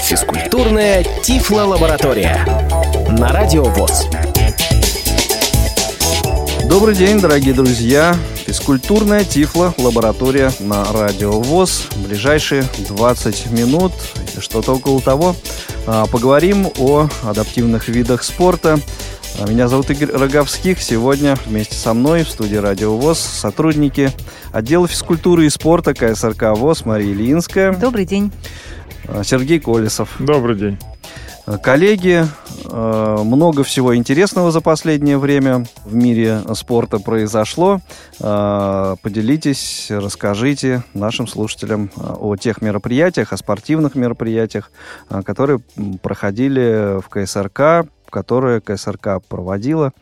Физкультурная Тифло-лаборатория на Радио ВОЗ. Добрый день, дорогие друзья. Физкультурная Тифло-лаборатория на Радио ВОЗ. Ближайшие 20 минут, что-то около того, а, поговорим о адаптивных видах спорта. А, меня зовут Игорь Роговских. Сегодня вместе со мной в студии Радио ВОЗ сотрудники отдела физкультуры и спорта КСРК ВОЗ Мария Ильинская. Добрый день. А, Сергей Колесов. Добрый день. А, коллеги, много всего интересного за последнее время в мире спорта произошло. Поделитесь, расскажите нашим слушателям о тех мероприятиях, о спортивных мероприятиях, которые проходили в КСРК, которые КСРК проводила.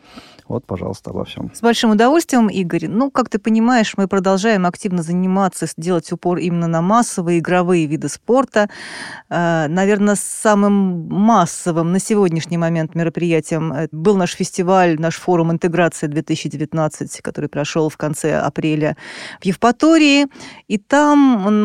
Вот, пожалуйста, обо всем. С большим удовольствием, Игорь. Ну, как ты понимаешь, мы продолжаем активно заниматься, делать упор именно на массовые игровые виды спорта. Э, Наверное, самым массовым на сегодняшний момент мероприятием э, был наш фестиваль, наш форум интеграции 2019, который прошел в конце апреля в Евпатории. И там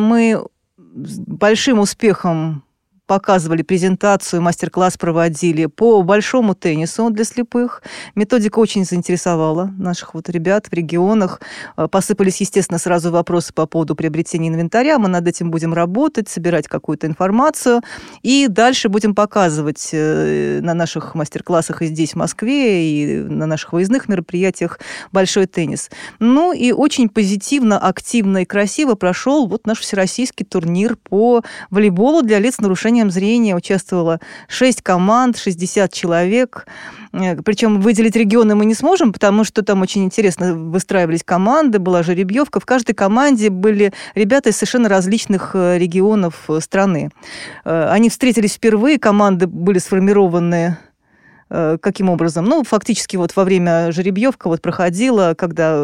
мы с большим успехом показывали презентацию, мастер-класс проводили по большому теннису для слепых. Методика очень заинтересовала наших вот ребят в регионах. Э, посыпались, естественно, сразу вопросы по поводу приобретения инвентаря. Мы над этим будем работать, собирать какую-то информацию. И дальше будем показывать э, на наших мастер-классах и здесь, в Москве, и на наших выездных мероприятиях большой теннис. Ну и очень позитивно, активно и красиво прошел вот наш всероссийский турнир по волейболу для лиц с нарушением нарушением зрения участвовало 6 команд, 60 человек. Э, Причем выделить регионы мы не сможем, потому что там очень интересно выстраивались команды, была жеребьевка. В каждой команде были ребята из совершенно различных э, регионов э, страны. Они встретились впервые, команды были сформированы каким образом? Ну, фактически вот во время жеребьевка вот проходила, когда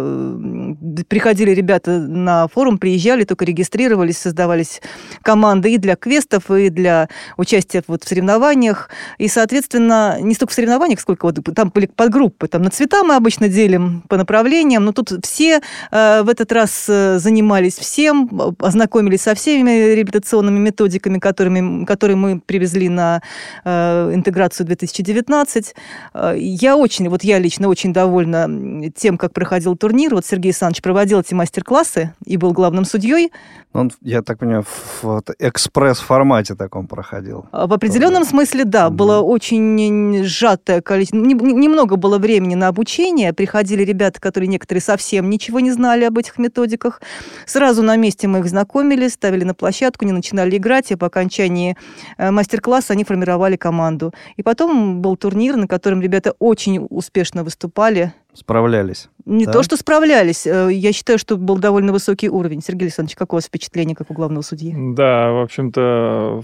приходили ребята на форум, приезжали, только регистрировались, создавались команды и для квестов, и для участия вот в соревнованиях. И, соответственно, не столько в соревнованиях, сколько вот там были подгруппы. Там на цвета мы обычно делим по направлениям, но тут все э, в этот раз занимались всем, ознакомились со всеми реабилитационными методиками, которыми, которые мы привезли на интеграцию 2019 20. Э, я очень, вот я лично очень довольна тем, как проходил турнир. Вот Сергей Александрович проводил эти мастер-классы и был главным судьей. Он, я так понимаю, в экспресс-формате таком проходил. А, в определенном смысле, да. Mm-hmm. Было очень сжатое количество... Немного было времени на обучение. Приходили ребята, которые некоторые совсем ничего не знали об этих методиках. Сразу на месте мы их знакомили, ставили на площадку, не начинали играть, и по окончании э, мастер-класса они формировали команду. И потом был турнир, на котором ребята очень успешно выступали Справлялись. Не да? то, что справлялись. Э, я считаю, что был довольно высокий уровень. Сергей Александрович, какое у вас впечатление, как у главного судьи? Да, в общем-то,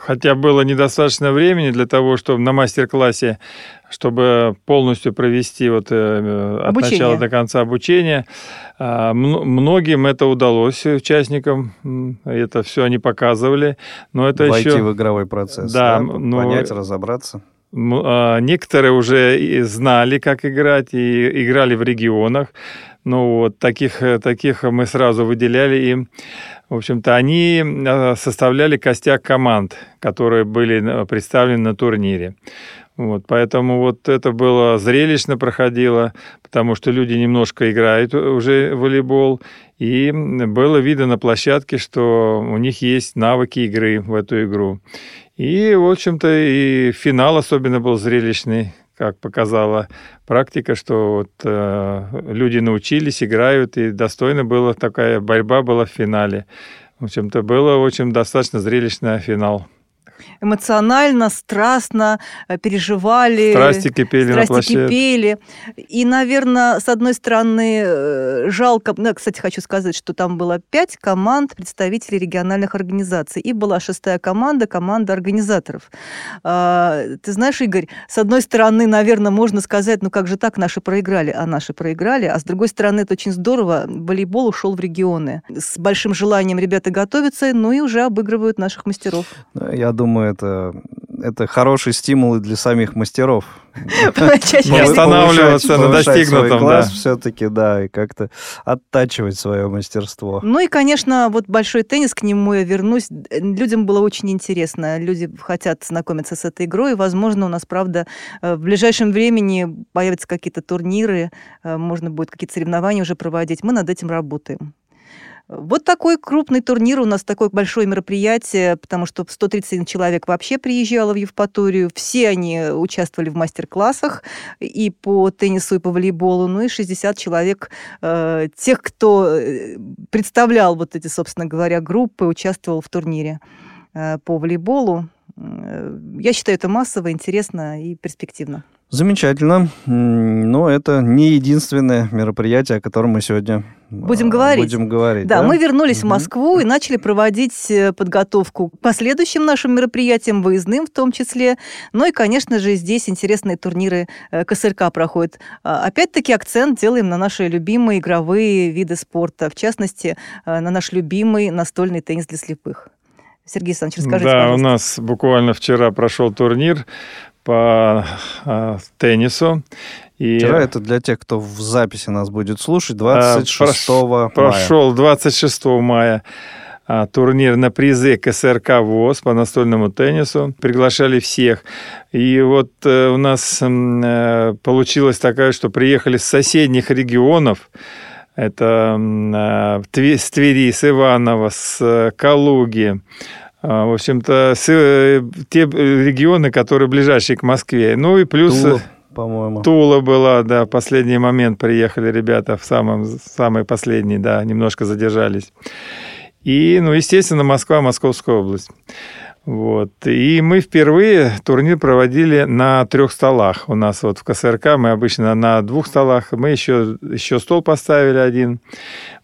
хотя было недостаточно времени для того, чтобы на мастер-классе, чтобы полностью провести вот э, от обучение. начала до конца обучение, а, многим это удалось участникам, это все они показывали, но это Войти еще... в игровой процесс, да, да? Но... понять, разобраться. А, некоторые уже знали, как играть, и играли в регионах. Ну вот таких, э, таких мы сразу выделяли и, в общем-то, они а, составляли костяк команд, которые были представлены на турнире. Вот, поэтому вот это было зрелищно проходило, потому что люди немножко играют уже в волейбол, и было видно на площадке, что у них есть навыки игры в эту игру. И, в общем-то, и финал особенно был зрелищный, как показала практика, что вот, э, люди научились, играют, и достойно была такая борьба была в финале. В общем-то, было очень достаточно зрелищный финал эмоционально, страстно э, переживали. Страсти кипели страсти на площадке. кипели. И, наверное, с одной стороны, э, жалко... Ну, кстати, хочу сказать, что там было пять команд представителей региональных организаций. И была шестая команда, команда организаторов. А, ты знаешь, Игорь, с одной стороны, наверное, можно сказать, ну как же так, наши проиграли, а наши проиграли. А с другой стороны, это очень здорово. Волейбол ушел в регионы. С большим желанием ребята готовятся, ну и уже обыгрывают наших мастеров. Я думаю, это это хороший стимул и для самих мастеров. Не останавливаться на достигнутом, да. все-таки, да, и как-то оттачивать свое мастерство. Ну и, конечно, вот большой теннис, к нему я вернусь. Людям было очень интересно. Люди хотят знакомиться с этой игрой. Возможно, у нас, правда, э, в ближайшем времени появятся какие-то турниры, э, можно будет какие-то соревнования уже проводить. Мы над этим работаем. Вот такой крупный турнир у нас, такое большое мероприятие, потому что 131 человек вообще приезжало в Евпаторию. Все они участвовали в мастер-классах и по теннису, и по волейболу. Ну и 60 человек, э, тех, кто э, представлял вот эти, собственно говоря, группы, участвовал в турнире э, по волейболу. Э, я считаю, это массово, интересно и перспективно. Замечательно. Но это не единственное мероприятие, о котором мы сегодня будем а, говорить. Будем говорить да, да? мы вернулись угу. в Москву и начали проводить э, подготовку к последующим нашим мероприятиям, выездным в том числе. Ну и, конечно же, здесь интересные турниры э, КСРК проходят. А, опять-таки акцент делаем на наши любимые игровые виды спорта, в частности, э, на наш любимый настольный теннис для слепых. Сергей Александрович, расскажите, Да, пожалуйста. у нас буквально вчера прошел турнир по а, теннису. И... Вчера это для тех, кто в записи нас будет слушать, 26 а, мая. Прошел 26 мая а, турнир на призы КСРК ВОЗ по настольному теннису. Приглашали всех. И вот э, у нас э, получилось такая, что приехали с соседних регионов. Это э, с Твери, с Иванова, с Калуги, в общем-то, э, те регионы, которые ближайшие к Москве. Ну и плюс... Тула, по-моему. Тула была, да, последний момент приехали ребята, в самом, самый последний, да, немножко задержались. И, ну, естественно, Москва, Московская область. Вот. И мы впервые турнир проводили на трех столах. У нас вот в КСРК мы обычно на двух столах. Мы еще, еще стол поставили один.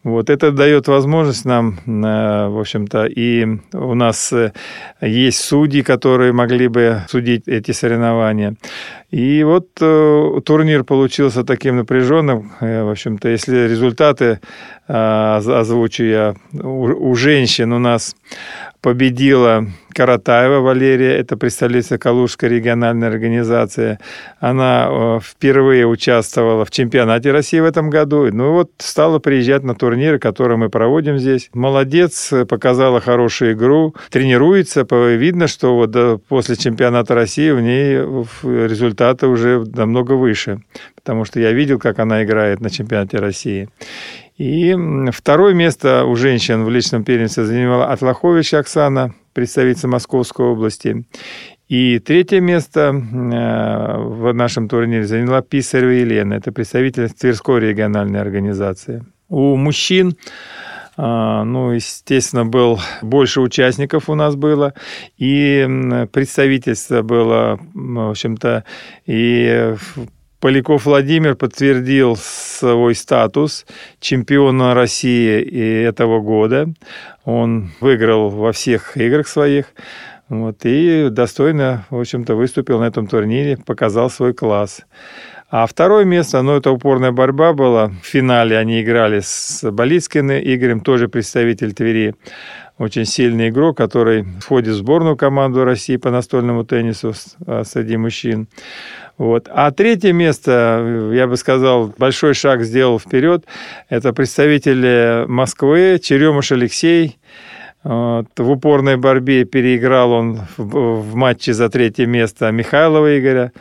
Вот. Это дает возможность нам, э, в общем-то, и у нас э, есть судьи, которые могли бы судить эти соревнования. И вот э, турнир получился таким напряженным. В общем-то, если результаты озвучу я, у, у женщин у нас победила Каратаева Валерия, это представительница Калужской региональной организации. Она э, впервые участвовала в чемпионате России в этом году. Ну вот стала приезжать на турниры, которые мы проводим здесь. Молодец, показала хорошую игру, тренируется. Видно, что вот после чемпионата России в ней результаты уже намного выше. Потому что я видел, как она играет на чемпионате России. И второе место у женщин в личном первенстве занимала Атлахович Оксана, представительница Московской области. И третье место э, в нашем турнире заняла Писарева Елена, это представитель Тверской региональной организации. У мужчин э, ну, естественно, был больше участников у нас было, и представительство было, в общем-то, и Поляков Владимир подтвердил свой статус чемпиона России и этого года. Он выиграл во всех играх своих. Вот, и достойно, в общем-то, выступил на этом турнире, показал свой класс. А второе место, ну, это упорная борьба была. В финале они играли с Болицким Игорем, тоже представитель Твери. Очень сильный игрок, который входит в сборную команду России по настольному теннису а, среди мужчин. Вот. А третье место, я бы сказал, большой шаг сделал вперед. Это представитель Москвы Черемуш Алексей. Вот. В упорной борьбе переиграл он в, в матче за третье место Михайлова Игоря.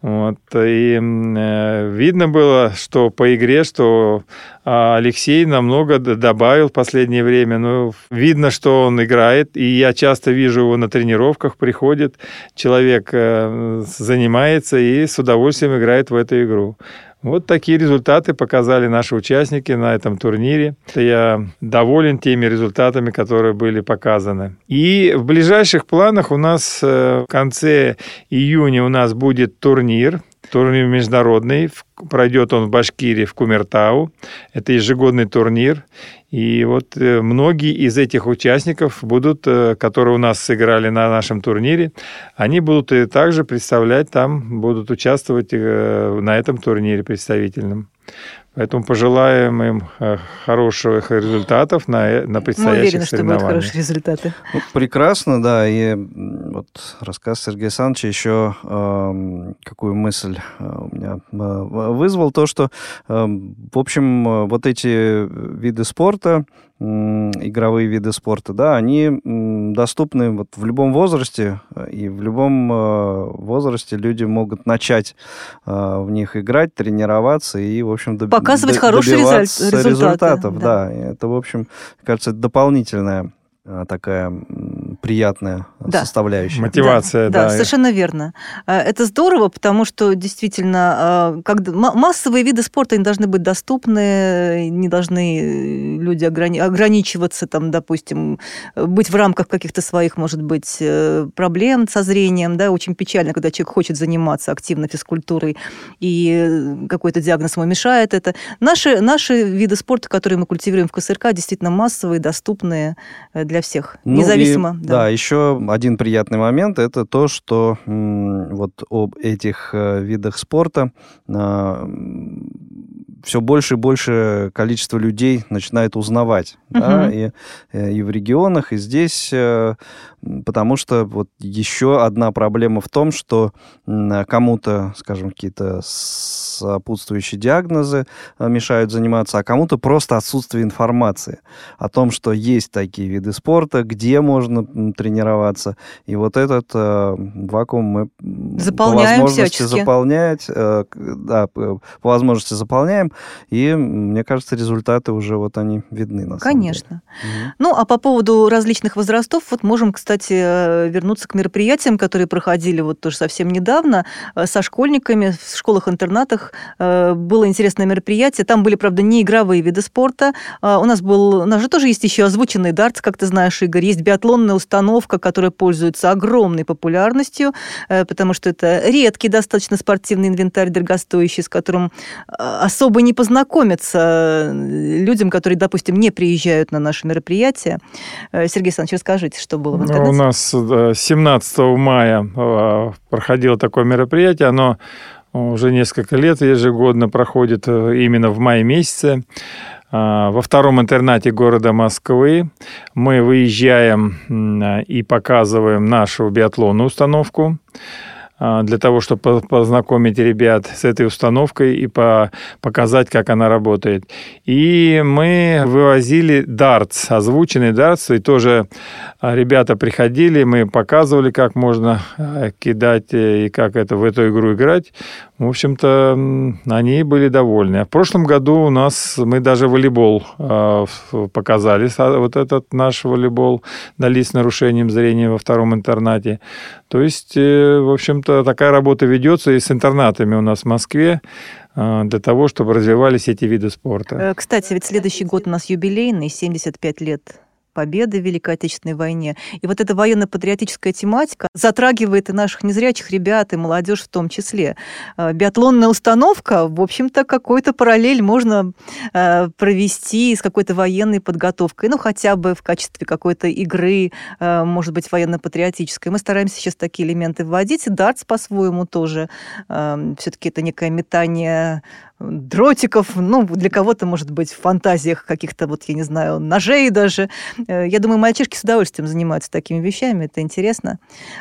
Вот. И э, видно было, что по игре, что а, Алексей намного добавил в последнее время. Ну, видно, что он играет, и я часто вижу его на тренировках, приходит, человек э, занимается и с удовольствием играет в эту игру. Вот такие результаты показали наши участники на этом турнире. Я доволен теми результатами, которые были показаны. И в ближайших планах у нас э, в конце июня у нас будет турнир Турнир международный, пройдет он в Башкирии, в Кумертау. Это ежегодный турнир. И вот э, многие из этих участников будут, э, которые у нас сыграли на нашем турнире, они будут и также представлять там, будут участвовать э, на этом турнире представительном. Поэтому пожелаем им хороших результатов на, на предстоящих Мы уверены, что будут хорошие результаты. Ну, прекрасно, да. И вот рассказ Сергея Александровича еще э, какую мысль меня вызвал, то, что, э, в общем, вот эти виды спорта, игровые виды спорта, да, они доступны вот в любом возрасте, и в любом возрасте люди могут начать в них играть, тренироваться и, в общем, доб- показывать хорошие результаты. результатов. Да. да, это, в общем, кажется, дополнительная такая приятная да. составляющая. Мотивация, да, да. Да, совершенно верно. Э, это здорово, потому что действительно э, как, массовые виды спорта не должны быть доступны, не должны э, люди ограни- ограничиваться, там, допустим, быть в рамках каких-то своих, может быть, проблем со зрением. Да? Очень печально, когда человек хочет заниматься активно физкультурой, и какой-то диагноз ему мешает это. Наши, наши виды спорта, которые мы культивируем в КСРК, действительно массовые, доступные для всех, ну независимо. И, да. да, еще один приятный момент это то, что вот об этих э, видах спорта а, все больше и больше количество людей начинает узнавать, угу. да, и, э, и в регионах, и здесь, э, потому что вот еще одна проблема в том, что кому-то, скажем, какие-то сопутствующие диагнозы э, мешают заниматься, а кому-то просто отсутствие информации о том, что есть такие виды спорта, где можно тренироваться, и вот этот э, вакуум мы заполняем по возможности всячески. заполнять, э, да, по возможности заполняем, и, мне кажется, результаты уже вот они видны. На Конечно. Угу. Ну, а по поводу различных возрастов, вот можем, кстати, э, вернуться к мероприятиям, которые проходили вот тоже совсем недавно э, со школьниками в школах-интернатах. Э, было интересное мероприятие. Там были, правда, не игровые виды спорта. У нас был, у нас же тоже есть еще озвученный дартс, как ты знаешь, Игорь. Есть биатлонная установка, которая пользуется огромной популярностью, потому что это редкий достаточно спортивный инвентарь, дорогостоящий, с которым особо не познакомиться э, людям, которые, допустим, не приезжают на наши мероприятия. Э, Сергей Александрович, расскажите, что было в интернете. Ну, у нас 17 мая э, проходило такое мероприятие. Оно уже несколько лет ежегодно проходит именно в мае месяце. Во втором интернате города Москвы мы выезжаем и показываем нашу биатлонную установку. А, для того, чтобы познакомить ребят с этой установкой и по показать, как она работает. И мы вывозили дартс, озвученный дартс, и тоже а, ребята приходили, мы показывали, как можно а, кидать э, и как это в эту игру играть. В общем-то, они были довольны. В прошлом году у нас мы даже волейбол показали, вот этот наш волейбол дали с нарушением зрения во втором интернате. То есть, э, в общем-то, такая работа ведется и с интернатами у нас в Москве э, для того, чтобы развивались эти виды спорта. Э, кстати, ведь следующий год у нас юбилейный, 75 лет победы в Великой Отечественной войне. И вот эта военно-патриотическая тематика затрагивает и наших незрячих ребят, и молодежь в том числе. Э, биатлонная установка, в общем-то, какой-то параллель можно э, провести с какой-то военной подготовкой, ну, хотя бы в качестве какой-то игры, э, может быть, военно-патриотической. Мы стараемся сейчас такие элементы вводить, и дартс по-своему тоже. Все-таки это некое метание дротиков, ну, для кого-то, может быть, в фантазиях каких-то, вот, я не знаю, ножей даже. Э, я думаю, мальчишки с удовольствием занимаются такими вещами, это интересно.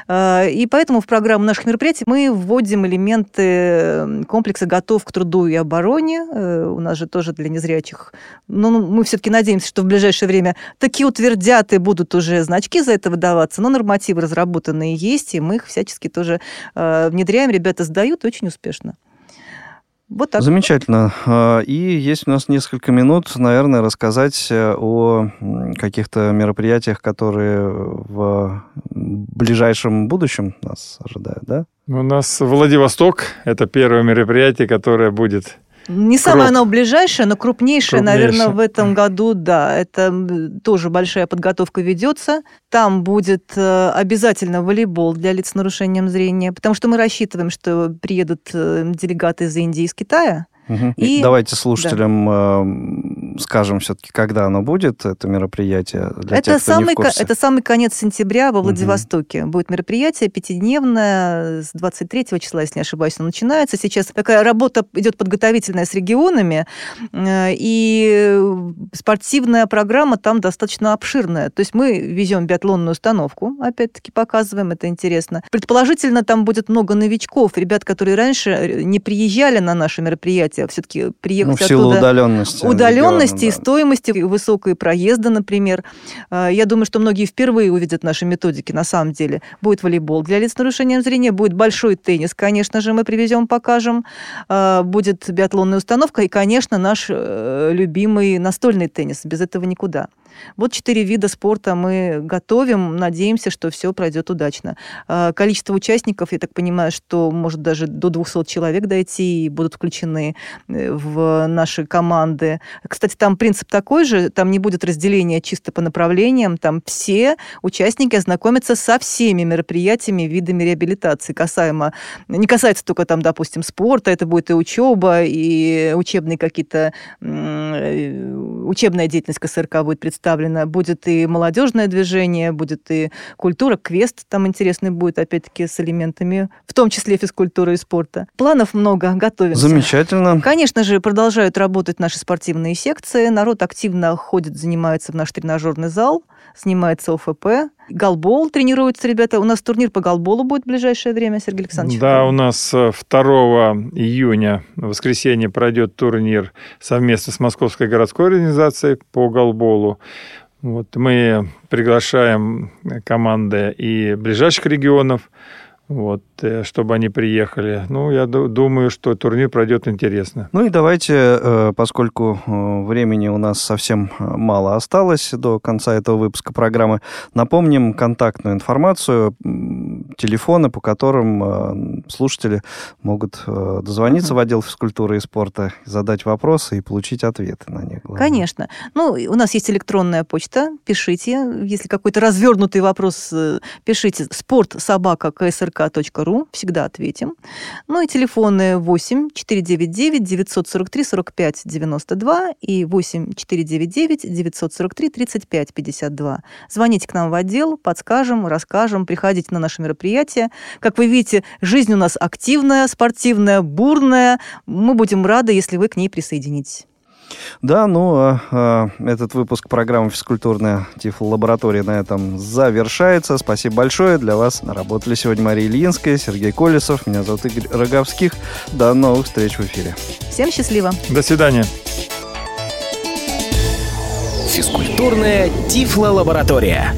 Э, и поэтому в программу наших мероприятий мы вводим элементы комплекса «Готов к труду и обороне». Э, у нас же тоже для незрячих. Но ну, мы все-таки надеемся, что в ближайшее время такие утвердят и будут уже значки за это выдаваться, но нормативы разработанные есть, и мы их всячески тоже внедряем. Ребята сдают очень успешно. Вот так. Замечательно. А, и есть у нас несколько минут, наверное, рассказать э, о каких-то мероприятиях, которые в ближайшем будущем нас ожидают, да? У нас Владивосток – это первое мероприятие, которое будет не самое оно ближайшее, но крупнейшее, крупнейшее, наверное, в этом году, да. Это тоже большая подготовка ведется. Там будет э, обязательно волейбол для лиц с нарушением зрения, потому что мы рассчитываем, что приедут э, делегаты из Индии и из Китая. Угу. И... Давайте слушателям да. э, скажем все-таки, когда оно будет, это мероприятие. Для это, тех, самый, это самый конец сентября во Владивостоке. Угу. Будет мероприятие пятидневное, с 23 числа, если не ошибаюсь, оно начинается. Сейчас такая работа идет подготовительная с регионами, э, и спортивная программа там достаточно обширная. То есть мы везем биатлонную установку, опять-таки показываем, это интересно. Предположительно, там будет много новичков, ребят, которые раньше не приезжали на наши мероприятия, а все-таки приехать ну, в силу оттуда... удаленности. Удаленности региона, и да. стоимости высокой проезда, например. А, я думаю, что многие впервые увидят наши методики на самом деле. Будет волейбол для лиц с нарушением зрения, будет большой теннис, конечно же, мы привезем, покажем. А, будет биатлонная установка и, конечно, наш э, любимый настольный теннис. Без этого никуда. Вот четыре вида спорта мы готовим, надеемся, что все пройдет удачно. А, количество участников, я так понимаю, что может даже до 200 человек дойти и будут включены э, в наши команды. Кстати, там принцип такой же, там не будет разделения чисто по направлениям, там все участники ознакомятся со всеми мероприятиями, видами реабилитации, касаемо, не касается только там, допустим, спорта, это будет и учеба, и учебные какие-то, э, учебная деятельность КСРК будет представлена представлено. Будет и молодежное движение, будет и культура, квест там интересный будет, опять-таки, с элементами, в том числе физкультуры и спорта. Планов много, готовимся. Замечательно. Конечно же, продолжают работать наши спортивные секции. Народ активно ходит, занимается в наш тренажерный зал, занимается ОФП. Голбол тренируются ребята. У нас турнир по голболу будет в ближайшее время, Сергей Александрович. Да, у нас 2 э, июня, в воскресенье, пройдет турнир совместно с Московской городской организацией по голболу. Вот мы приглашаем команды и ближайших регионов, вот, э, чтобы они приехали. Ну, я думаю, что турнир пройдет интересно. Ну и давайте, э, поскольку э, времени у нас совсем мало осталось до конца этого выпуска программы, напомним контактную информацию, телефоны, по которым слушатели могут дозвониться в отдел физкультуры и спорта, задать вопросы и получить ответы на них. Главное. Конечно. Ну, у нас есть электронная почта, пишите. Если какой-то развернутый вопрос, пишите спорт собака КСРК rk.ru, всегда ответим. Ну и телефоны 8 499 943 45 92 и 8 499 943 35 52. Звоните к нам в отдел, подскажем, расскажем, приходите на наши мероприятия. Как вы видите, жизнь у нас активная, спортивная, бурная. Мы будем рады, если вы к ней присоединитесь. Да, ну, а, а, этот выпуск программы «Физкультурная тифлолаборатория» на этом завершается. Спасибо большое. Для вас работали сегодня Мария Ильинская, Сергей Колесов. Меня зовут Игорь Роговских. До новых встреч в эфире. Всем счастливо. До свидания. Физкультурная тифлолаборатория.